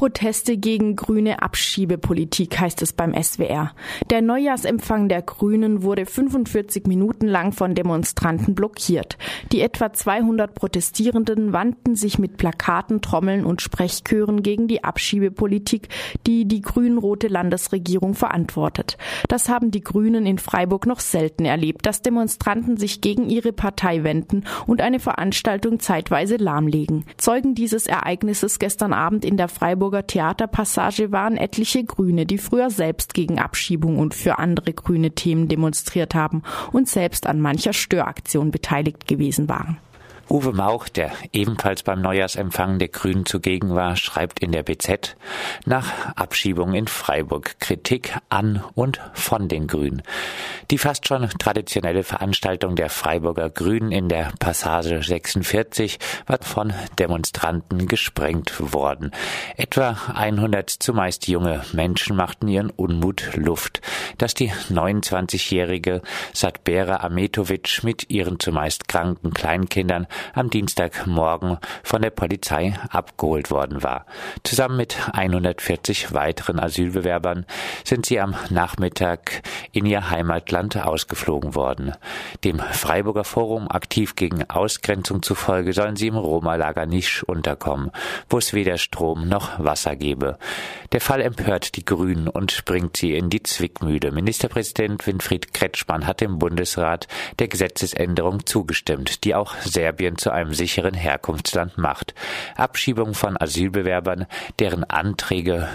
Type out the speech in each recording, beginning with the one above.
Proteste gegen grüne Abschiebepolitik heißt es beim SWR. Der Neujahrsempfang der Grünen wurde 45 Minuten lang von Demonstranten blockiert. Die etwa 200 Protestierenden wandten sich mit Plakaten, Trommeln und Sprechchören gegen die Abschiebepolitik, die die grün-rote Landesregierung verantwortet. Das haben die Grünen in Freiburg noch selten erlebt, dass Demonstranten sich gegen ihre Partei wenden und eine Veranstaltung zeitweise lahmlegen. Zeugen dieses Ereignisses gestern Abend in der Freiburger Theaterpassage waren etliche Grüne, die früher selbst gegen Abschiebung und für andere grüne Themen demonstriert haben und selbst an mancher Störaktion beteiligt gewesen waren. Uwe Mauch, der ebenfalls beim Neujahrsempfang der Grünen zugegen war, schreibt in der BZ nach Abschiebung in Freiburg Kritik an und von den Grünen. Die fast schon traditionelle Veranstaltung der Freiburger Grünen in der Passage 46 war von Demonstranten gesprengt worden. Etwa 100 zumeist junge Menschen machten ihren Unmut Luft, dass die 29-jährige Satbera Ametovic mit ihren zumeist kranken Kleinkindern am Dienstagmorgen von der Polizei abgeholt worden war. Zusammen mit 140 weiteren Asylbewerbern sind sie am Nachmittag in ihr Heimatland ausgeflogen worden. Dem Freiburger Forum aktiv gegen Ausgrenzung zufolge sollen sie im Roma-Lager nicht unterkommen, wo es weder Strom noch Wasser gebe. Der Fall empört die Grünen und bringt sie in die Zwickmühle. Ministerpräsident Winfried Kretschmann hat dem Bundesrat der Gesetzesänderung zugestimmt, die auch Serbien Syrien zu einem sicheren Herkunftsland macht. Abschiebung von Asylbewerbern, deren Anträge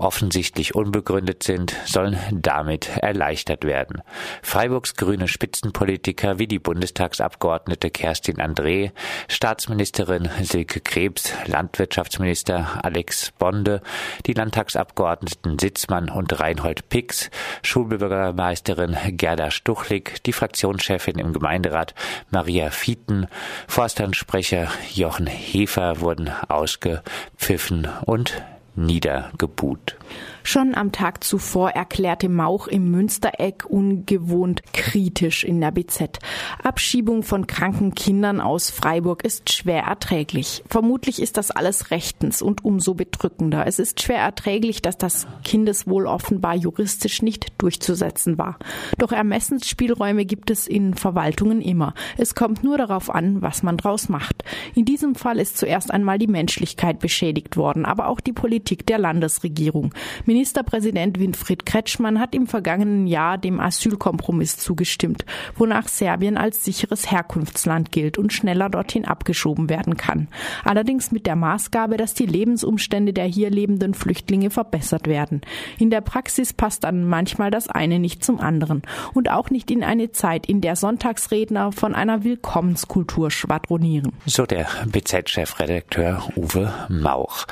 offensichtlich unbegründet sind, sollen damit erleichtert werden. Freiburgs grüne Spitzenpolitiker wie die Bundestagsabgeordnete Kerstin André, Staatsministerin Silke Krebs, Landwirtschaftsminister Alex Bonde, die Landtagsabgeordneten Sitzmann und Reinhold Pix, Schulbürgermeisterin Gerda Stuchlik, die Fraktionschefin im Gemeinderat Maria Fieten, Forstansprecher Jochen Hefer wurden ausgepfiffen und niedergebuht. Schon am Tag zuvor erklärte Mauch im Münstereck ungewohnt kritisch in der BZ. Abschiebung von kranken Kindern aus Freiburg ist schwer erträglich. Vermutlich ist das alles rechtens und umso bedrückender. Es ist schwer erträglich, dass das Kindeswohl offenbar juristisch nicht durchzusetzen war. Doch Ermessensspielräume gibt es in Verwaltungen immer. Es kommt nur darauf an, was man draus macht. In diesem Fall ist zuerst einmal die Menschlichkeit beschädigt worden, aber auch die Politik der Landesregierung. Ministerpräsident Winfried Kretschmann hat im vergangenen Jahr dem Asylkompromiss zugestimmt, wonach Serbien als sicheres Herkunftsland gilt und schneller dorthin abgeschoben werden kann. Allerdings mit der Maßgabe, dass die Lebensumstände der hier lebenden Flüchtlinge verbessert werden. In der Praxis passt dann manchmal das eine nicht zum anderen und auch nicht in eine Zeit, in der Sonntagsredner von einer Willkommenskultur schwadronieren. So der BZ-Chefredakteur Uwe Mauch.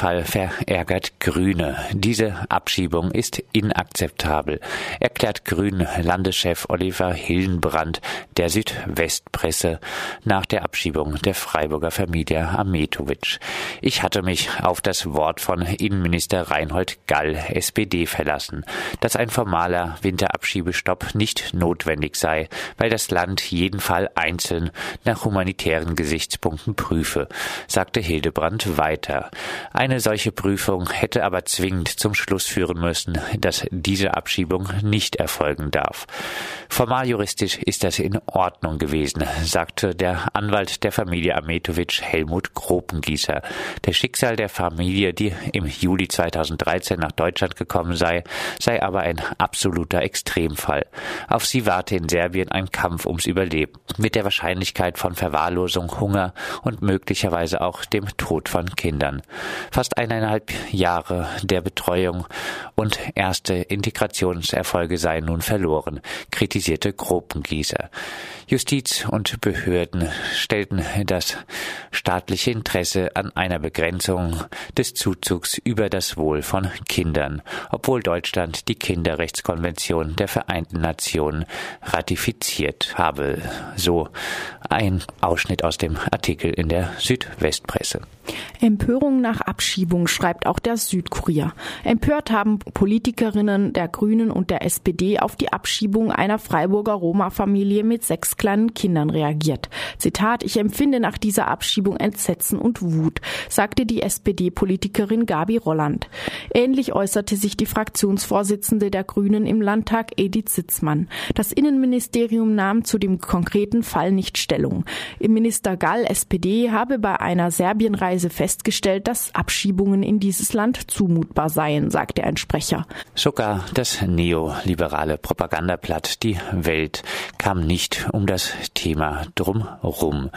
Abschiebefall verärgert Grüne. Diese Abschiebung ist inakzeptabel, erklärt Grünen-Landeschef Oliver Hillenbrand der Südwestpresse nach der Abschiebung der Freiburger Familie Ametovic. Ich hatte mich auf das Wort von Innenminister Reinhold Gall, SPD, verlassen, dass ein formaler Winterabschiebestopp nicht notwendig sei, weil das Land jeden Fall einzeln nach humanitären Gesichtspunkten prüfe, sagte Hildebrand weiter. Eine solche Prüfung hätte aber zwingend zum Schluss führen müssen, dass diese Abschiebung nicht erfolgen darf. Formal juristisch ist das in Ordnung gewesen, sagte der Anwalt der Familie Ametovic Helmut Kropengießer. Der Schicksal der Familie, die im Juli 2013 nach Deutschland gekommen sei, sei aber ein absoluter Extremfall. Auf sie warte in Serbien ein Kampf ums Überleben, mit der Wahrscheinlichkeit von Verwahrlosung, Hunger und möglicherweise auch dem Tod von Kindern. Fast eineinhalb Jahre der Betreuung und erste Integrationserfolge seien nun verloren, kritisierte Gropengießer. Justiz und Behörden stellten das staatliche Interesse an einer Begrenzung des Zuzugs über das Wohl von Kindern, obwohl Deutschland die Kinderrechtskonvention der Vereinten Nationen ratifiziert habe. So ein Ausschnitt aus dem Artikel in der Südwestpresse. Empörung nach Abschiebung, schreibt auch der Südkurier. Empört haben Politikerinnen der Grünen und der SPD auf die Abschiebung einer Freiburger Roma-Familie mit sechs kleinen Kindern reagiert. Zitat, ich empfinde nach dieser Abschiebung Entsetzen und Wut, sagte die SPD-Politikerin Gabi Rolland. Ähnlich äußerte sich die Fraktionsvorsitzende der Grünen im Landtag Edith Sitzmann. Das Innenministerium nahm zu dem konkreten Fall nicht Stellung. Im Minister Gall, SPD, habe bei einer Serbienreise festgestellt, dass Abschiebungen in dieses Land zumutbar seien, sagte ein Sprecher. Sogar das neoliberale Propagandablatt Die Welt kam nicht um das Thema drumrum.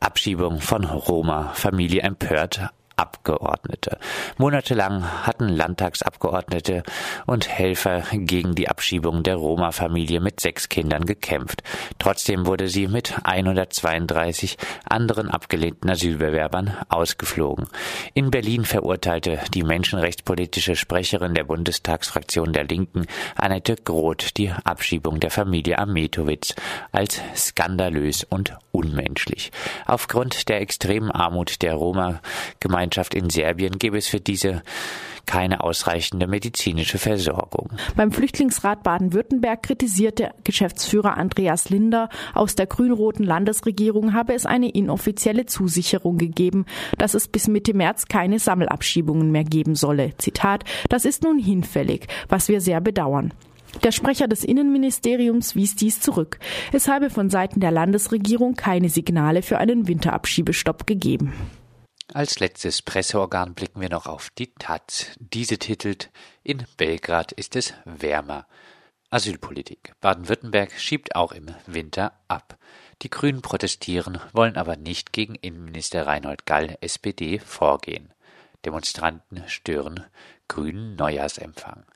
Abschiebung von Roma, Familie empört, Abgeordnete. Monatelang hatten Landtagsabgeordnete und Helfer gegen die Abschiebung der Roma-Familie mit sechs Kindern gekämpft. Trotzdem wurde sie mit 132 anderen abgelehnten Asylbewerbern ausgeflogen. In Berlin verurteilte die menschenrechtspolitische Sprecherin der Bundestagsfraktion der Linken, Annette Groth, die Abschiebung der Familie Ametowitz als skandalös und unmenschlich. Aufgrund der extremen Armut der Roma-Gemeinschaft Gemeinschaft in Serbien gäbe es für diese keine ausreichende medizinische Versorgung. Beim Flüchtlingsrat Baden-Württemberg kritisierte Geschäftsführer Andreas Linder aus der grün-roten Landesregierung habe es eine inoffizielle Zusicherung gegeben, dass es bis Mitte März keine Sammelabschiebungen mehr geben solle. Zitat, das ist nun hinfällig, was wir sehr bedauern. Der Sprecher des Innenministeriums wies dies zurück. Es habe von Seiten der Landesregierung keine Signale für einen Winterabschiebestopp gegeben. Als letztes Presseorgan blicken wir noch auf die Taz. Diese titelt In Belgrad ist es wärmer. Asylpolitik. Baden-Württemberg schiebt auch im Winter ab. Die Grünen protestieren, wollen aber nicht gegen Innenminister Reinhold Gall, SPD, vorgehen. Demonstranten stören Grünen Neujahrsempfang.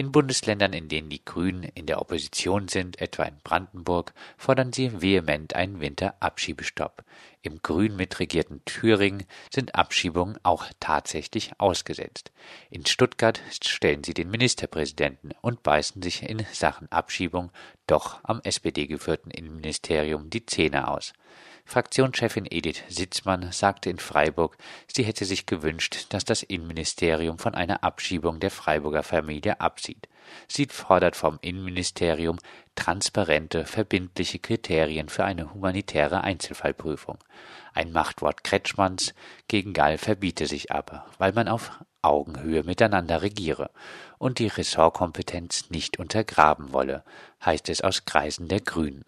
In Bundesländern, in denen die Grünen in der Opposition sind, etwa in Brandenburg, fordern sie vehement einen Winterabschiebestopp. Im grün mitregierten Thüringen sind Abschiebungen auch tatsächlich ausgesetzt. In Stuttgart stellen sie den Ministerpräsidenten und beißen sich in Sachen Abschiebung doch am SPD-geführten Innenministerium die Zähne aus. Fraktionschefin Edith Sitzmann sagte in Freiburg, sie hätte sich gewünscht, dass das Innenministerium von einer Abschiebung der Freiburger Familie absieht. Sie fordert vom Innenministerium transparente, verbindliche Kriterien für eine humanitäre Einzelfallprüfung. Ein Machtwort Kretschmanns gegen Gall verbiete sich aber, weil man auf Augenhöhe miteinander regiere und die Ressortkompetenz nicht untergraben wolle, heißt es aus Kreisen der Grünen.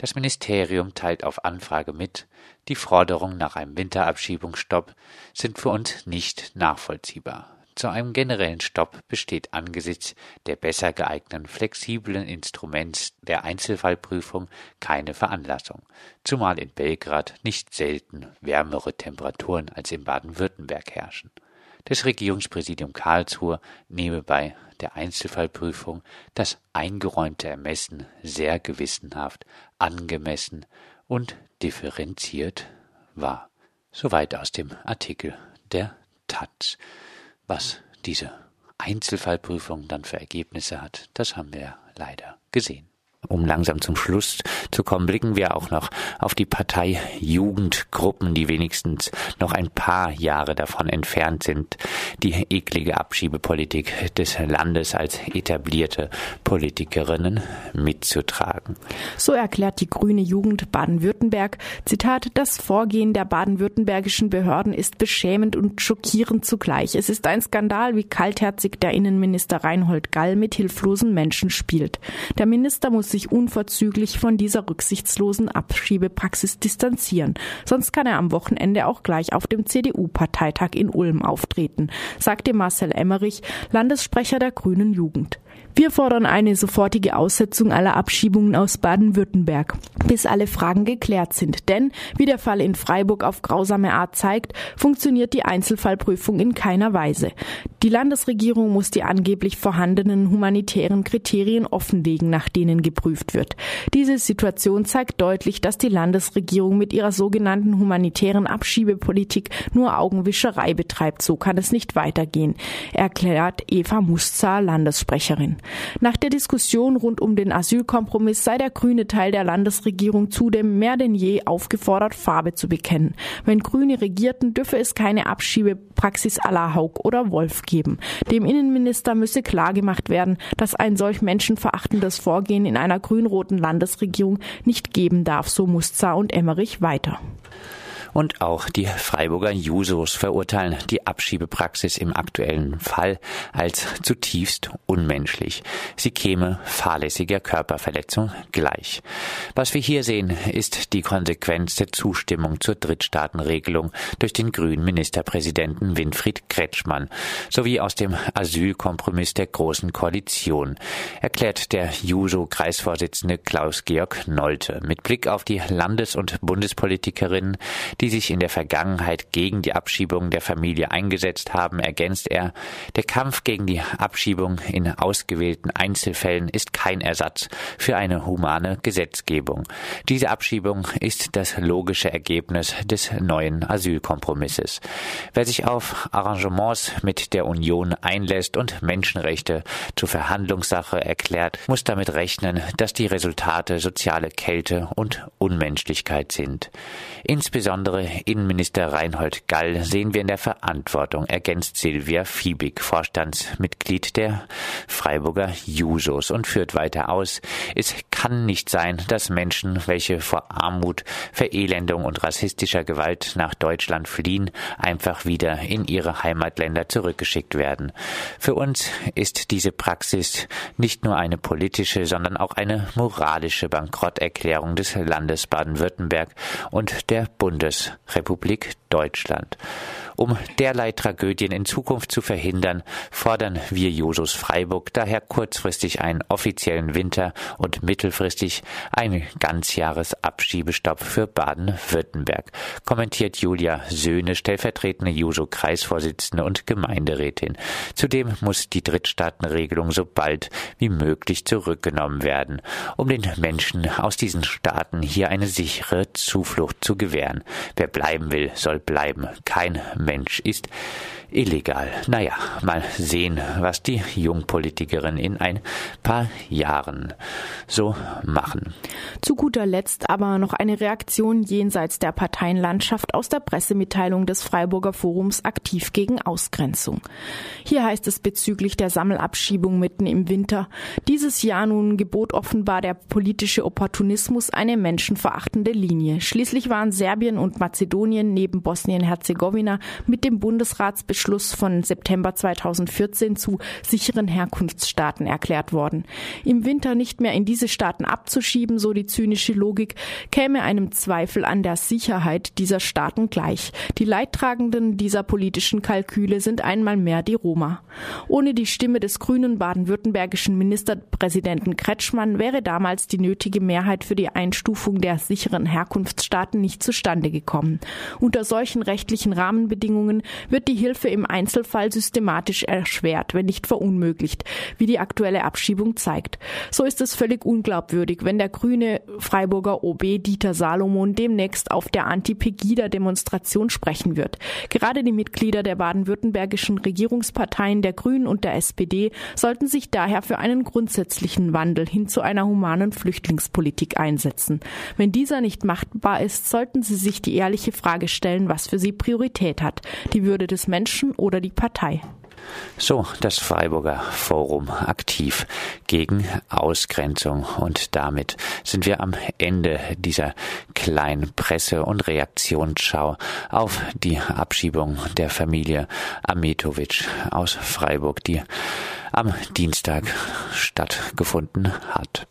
Das Ministerium teilt auf Anfrage mit, die Forderungen nach einem Winterabschiebungsstopp sind für uns nicht nachvollziehbar. Zu einem generellen Stopp besteht angesichts der besser geeigneten flexiblen Instruments der Einzelfallprüfung keine Veranlassung, zumal in Belgrad nicht selten wärmere Temperaturen als in Baden-Württemberg herrschen. Das Regierungspräsidium Karlsruhe nehme bei der Einzelfallprüfung das eingeräumte Ermessen sehr gewissenhaft, angemessen und differenziert wahr. Soweit aus dem Artikel der Taz. Was diese Einzelfallprüfung dann für Ergebnisse hat, das haben wir leider gesehen um langsam zum Schluss zu kommen, blicken wir auch noch auf die Partei-Jugendgruppen, die wenigstens noch ein paar Jahre davon entfernt sind, die eklige Abschiebepolitik des Landes als etablierte Politikerinnen mitzutragen. So erklärt die grüne Jugend Baden-Württemberg, Zitat, das Vorgehen der baden-württembergischen Behörden ist beschämend und schockierend zugleich. Es ist ein Skandal, wie kaltherzig der Innenminister Reinhold Gall mit hilflosen Menschen spielt. Der Minister muss sich unverzüglich von dieser rücksichtslosen Abschiebepraxis distanzieren. Sonst kann er am Wochenende auch gleich auf dem CDU-Parteitag in Ulm auftreten, sagte Marcel Emmerich, Landessprecher der Grünen Jugend. Wir fordern eine sofortige Aussetzung aller Abschiebungen aus Baden-Württemberg, bis alle Fragen geklärt sind. Denn, wie der Fall in Freiburg auf grausame Art zeigt, funktioniert die Einzelfallprüfung in keiner Weise. Die Landesregierung muss die angeblich vorhandenen humanitären Kriterien offenlegen, nach denen geprüft wird. Diese Situation zeigt deutlich, dass die Landesregierung mit ihrer sogenannten humanitären Abschiebepolitik nur Augenwischerei betreibt. So kann es nicht weitergehen, erklärt Eva Musza, Landessprecherin. Nach der Diskussion rund um den Asylkompromiss sei der grüne Teil der Landesregierung zudem mehr denn je aufgefordert, Farbe zu bekennen. Wenn Grüne regierten, dürfe es keine Abschiebepraxis à la Haug oder Wolf geben. Dem Innenminister müsse klargemacht werden, dass ein solch menschenverachtendes Vorgehen in einer grün-roten Landesregierung nicht geben darf, so Musza und Emmerich weiter. Und auch die Freiburger Jusos verurteilen die Abschiebepraxis im aktuellen Fall als zutiefst unmenschlich. Sie käme fahrlässiger Körperverletzung gleich. Was wir hier sehen, ist die Konsequenz der Zustimmung zur Drittstaatenregelung durch den grünen Ministerpräsidenten Winfried Kretschmann sowie aus dem Asylkompromiss der Großen Koalition, erklärt der Juso-Kreisvorsitzende Klaus-Georg Nolte. Mit Blick auf die Landes- und Bundespolitikerinnen, die sich in der Vergangenheit gegen die Abschiebung der Familie eingesetzt haben, ergänzt er, der Kampf gegen die Abschiebung in ausgewählten Einzelfällen ist kein Ersatz für eine humane Gesetzgebung. Diese Abschiebung ist das logische Ergebnis des neuen Asylkompromisses. Wer sich auf Arrangements mit der Union einlässt und Menschenrechte zur Verhandlungssache erklärt, muss damit rechnen, dass die Resultate soziale Kälte und Unmenschlichkeit sind. Insbesondere Insbesondere Innenminister Reinhold Gall sehen wir in der Verantwortung, ergänzt Silvia Fiebig, Vorstandsmitglied der Freiburger Jusos und führt weiter aus, es kann nicht sein, dass Menschen, welche vor Armut, Verelendung und rassistischer Gewalt nach Deutschland fliehen, einfach wieder in ihre Heimatländer zurückgeschickt werden. Für uns ist diese Praxis nicht nur eine politische, sondern auch eine moralische Bankrotterklärung des Landes Baden-Württemberg und der Bundes Bundesrepublik Deutschland. Um derlei Tragödien in Zukunft zu verhindern, fordern wir Jusos Freiburg daher kurzfristig einen offiziellen Winter- und mittelfristig einen Ganzjahresabschiebestopp für Baden-Württemberg, kommentiert Julia Söhne, stellvertretende Juso-Kreisvorsitzende und Gemeinderätin. Zudem muss die Drittstaatenregelung so bald wie möglich zurückgenommen werden, um den Menschen aus diesen Staaten hier eine sichere Zuflucht zu gewähren. Wer bleiben will, soll bleiben. Kein Mensch ist illegal. Naja, mal sehen, was die Jungpolitikerin in ein paar Jahren so machen. Zu guter Letzt aber noch eine Reaktion jenseits der Parteienlandschaft aus der Pressemitteilung des Freiburger Forums aktiv gegen Ausgrenzung. Hier heißt es bezüglich der Sammelabschiebung mitten im Winter, dieses Jahr nun gebot offenbar der politische Opportunismus eine menschenverachtende Linie. Schließlich waren Serbien und Mazedonien neben Bosnien-Herzegowina mit dem Bundesratsbeschluss Beschluss von September 2014 zu sicheren Herkunftsstaaten erklärt worden. Im Winter nicht mehr in diese Staaten abzuschieben, so die zynische Logik, käme einem Zweifel an der Sicherheit dieser Staaten gleich. Die Leidtragenden dieser politischen Kalküle sind einmal mehr die Roma. Ohne die Stimme des grünen baden-württembergischen Ministerpräsidenten Kretschmann wäre damals die nötige Mehrheit für die Einstufung der sicheren Herkunftsstaaten nicht zustande gekommen. Unter solchen rechtlichen Rahmenbedingungen wird die Hilfe im Einzelfall systematisch erschwert, wenn nicht verunmöglicht, wie die aktuelle Abschiebung zeigt. So ist es völlig unglaubwürdig, wenn der grüne Freiburger OB Dieter Salomon demnächst auf der Anti-Pegida-Demonstration sprechen wird. Gerade die Mitglieder der baden-württembergischen Regierungsparteien der Grünen und der SPD sollten sich daher für einen grundsätzlichen Wandel hin zu einer humanen Flüchtlingspolitik einsetzen. Wenn dieser nicht machbar ist, sollten sie sich die ehrliche Frage stellen, was für sie Priorität hat. Die Würde des Menschen Menschen oder die Partei. So, das Freiburger Forum aktiv gegen Ausgrenzung. Und damit sind wir am Ende dieser kleinen Presse- und Reaktionsschau auf die Abschiebung der Familie Ametovic aus Freiburg, die am Dienstag stattgefunden hat.